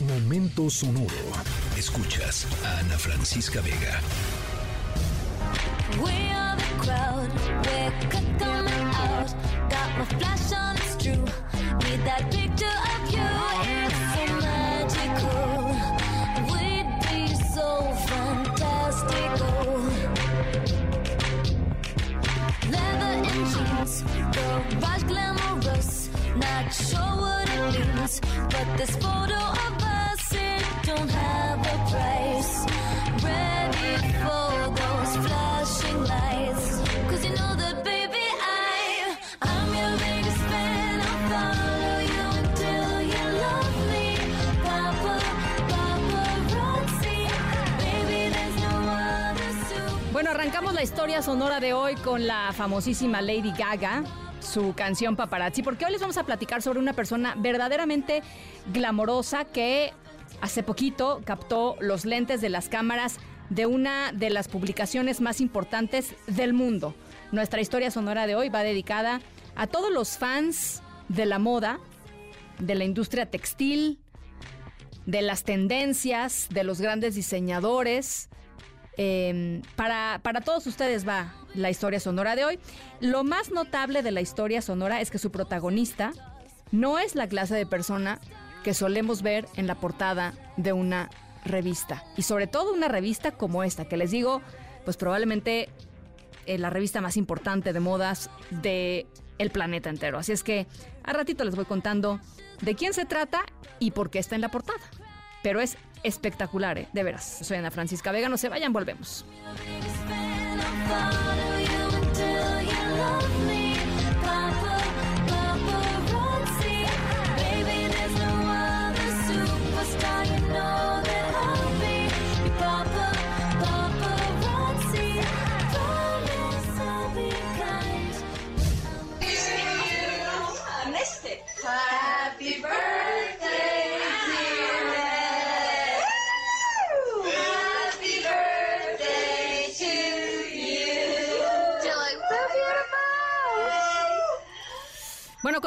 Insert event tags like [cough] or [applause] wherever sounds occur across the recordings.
Momento sonoro. Escuchas a Ana Francisca Vega. We are the crowd, we're coming out. Got my flash on, it's true. Need that picture Bueno, arrancamos la historia sonora de hoy con la famosísima Lady Gaga su canción Paparazzi, porque hoy les vamos a platicar sobre una persona verdaderamente glamorosa que hace poquito captó los lentes de las cámaras de una de las publicaciones más importantes del mundo. Nuestra historia sonora de hoy va dedicada a todos los fans de la moda, de la industria textil, de las tendencias, de los grandes diseñadores. Eh, para, para todos ustedes va la historia sonora de hoy. Lo más notable de la historia sonora es que su protagonista no es la clase de persona que solemos ver en la portada de una revista. Y sobre todo una revista como esta, que les digo, pues probablemente eh, la revista más importante de modas de el planeta entero. Así es que a ratito les voy contando de quién se trata y por qué está en la portada. Pero es espectacular, ¿eh? de veras. Soy Ana Francisca Vega, no se vayan, volvemos.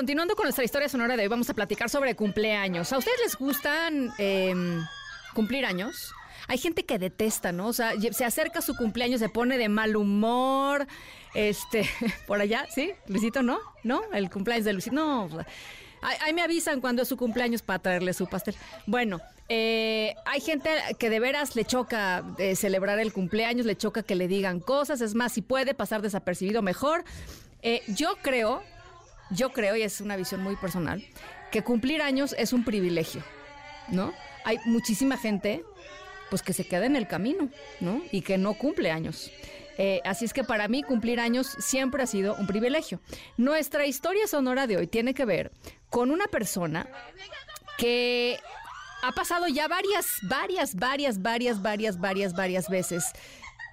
Continuando con nuestra historia sonora de hoy, vamos a platicar sobre cumpleaños. ¿A ustedes les gustan em, cumplir años? Hay gente que detesta, ¿no? O sea, se acerca a su cumpleaños, se pone de mal humor. Este, [laughs] por allá, ¿sí? Luisito, ¿no? ¿No? El cumpleaños de Luisito. No. Ahí, me avisan cuando es su cumpleaños para traerle su pastel. Bueno, eh, hay gente que de veras le choca eh, celebrar el cumpleaños, le choca que le digan cosas. Es más, si puede pasar desapercibido, mejor. Eh, yo creo, yo creo, y es una visión muy personal, que cumplir años es un privilegio, ¿no? Hay muchísima gente pues que se queda en el camino, ¿no? Y que no cumple años. Eh, así es que para mí cumplir años siempre ha sido un privilegio. Nuestra historia sonora de hoy tiene que ver con una persona que ha pasado ya varias, varias, varias, varias, varias, varias, varias veces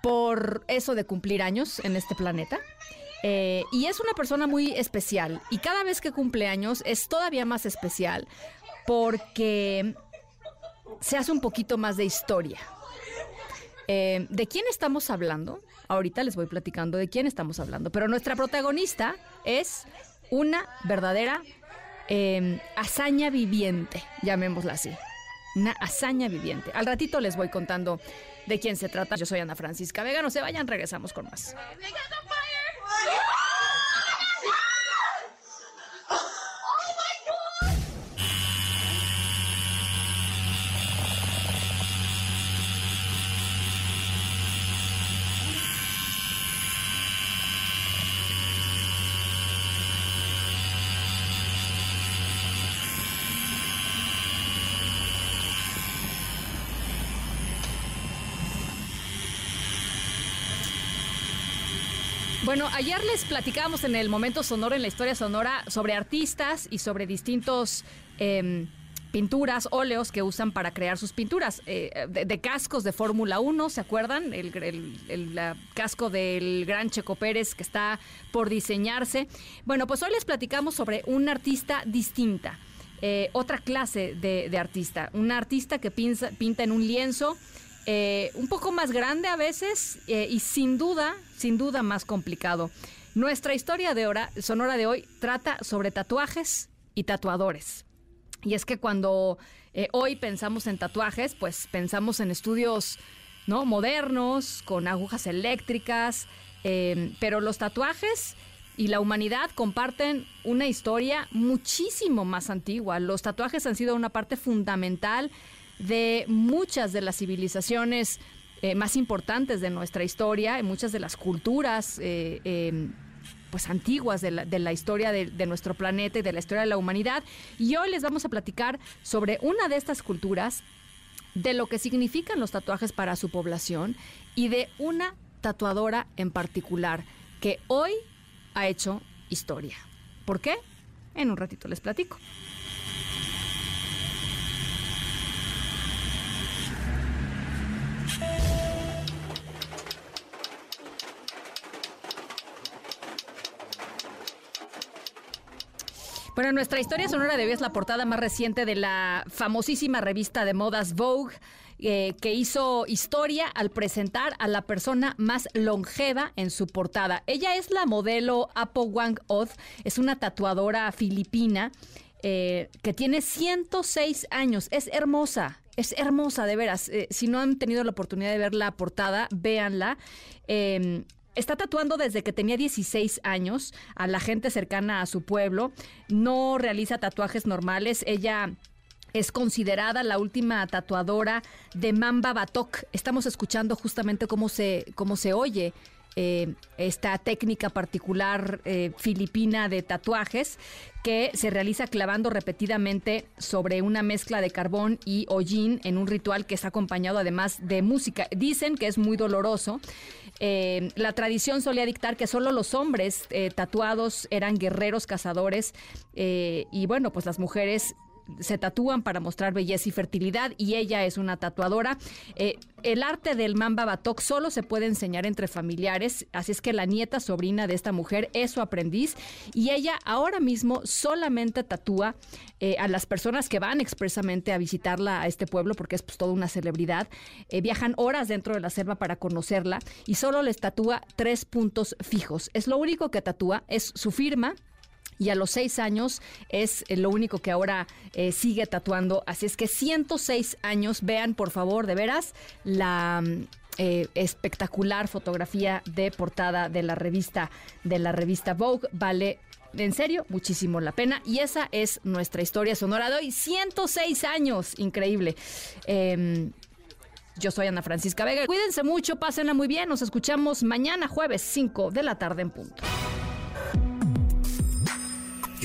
por eso de cumplir años en este planeta. Eh, y es una persona muy especial. Y cada vez que cumple años es todavía más especial porque se hace un poquito más de historia. Eh, ¿De quién estamos hablando? Ahorita les voy platicando de quién estamos hablando, pero nuestra protagonista es una verdadera em, hazaña viviente, llamémosla así. Una hazaña viviente. Al ratito les voy contando de quién se trata. Yo soy Ana Francisca Vega. No se vayan, regresamos con más. Bueno, ayer les platicábamos en el momento sonoro, en la historia sonora, sobre artistas y sobre distintos... Em, pinturas, óleos que usan para crear sus pinturas, eh, de, cascos de Fórmula 1, ¿se acuerdan? El, casco del gran Checo Pérez que está por diseñarse. Bueno, pues hoy les platicamos sobre una artista distinta, eh, otra clase de, artista, una artista que pinta en un lienzo eh, un poco más grande a veces eh, y sin duda, sin duda más complicado. Nuestra historia de hora, sonora de hoy trata sobre tatuajes y tatuadores. Y es que cuando eh, hoy pensamos en tatuajes, pues pensamos en estudios ¿no? modernos, con agujas eléctricas, em, pero los tatuajes y la humanidad comparten una historia muchísimo más antigua. Los tatuajes han sido una parte fundamental de muchas de las civilizaciones eh, más importantes de nuestra historia, en muchas de las culturas eh, em, pues antiguas de la, historia de, de, nuestro planeta y de la historia de la humanidad. Y hoy les vamos a platicar sobre una de estas culturas, de lo que significan los tatuajes para su población y de una tatuadora en particular que hoy ha hecho historia. ¿Por qué? En un ratito les platico. Bueno, nuestra historia sonora de hoy es la portada más reciente de la famosísima revista de modas Vogue. Eh, que hizo historia al presentar a la persona más longeva en su portada. Ella es la modelo Apo Wang Oth, es una tatuadora filipina eh, que tiene 106 años, es hermosa. Es hermosa, de veras. Eh, si no han tenido la oportunidad de ver la portada, véanla. Está tatuando desde que tenía 16 años a la gente cercana a su pueblo. No realiza tatuajes normales. Ella es considerada la última tatuadora de Mamba Batok. Estamos escuchando justamente cómo se, cómo se oye eh, esta técnica particular eh, filipina de tatuajes que se realiza clavando repetidamente sobre una mezcla de carbón y hollín en un ritual que está acompañado además de música. Dicen que es muy doloroso. Eh, la tradición solía dictar que solo los hombres tatuados eran guerreros cazadores y bueno, pues las mujeres se tatúan para mostrar belleza y fertilidad y ella es una tatuadora. Eh, el arte del mamba batok solo se puede enseñar entre familiares, así es que la nieta sobrina de esta mujer es su aprendiz y ella ahora mismo solamente tatúa eh, a las personas que van expresamente a visitarla a este pueblo porque es pues toda una celebridad. Eh, viajan horas dentro de la selva para conocerla y solo les tatúa tres puntos fijos. Es lo único que tatúa, es su firma y a los seis años es eh, lo único que ahora eh, sigue tatuando. Así es que 106 años, vean por favor, de veras, la... Mm, eh, espectacular fotografía de portada de la revista de la revista Vogue vale en serio, muchísimo la pena. Y esa es nuestra historia sonora de hoy. 106 años, increíble. Em, yo soy Ana Francisca Vega. Cuídense mucho, pásenla muy bien. Nos escuchamos mañana jueves 5 de la tarde en punto.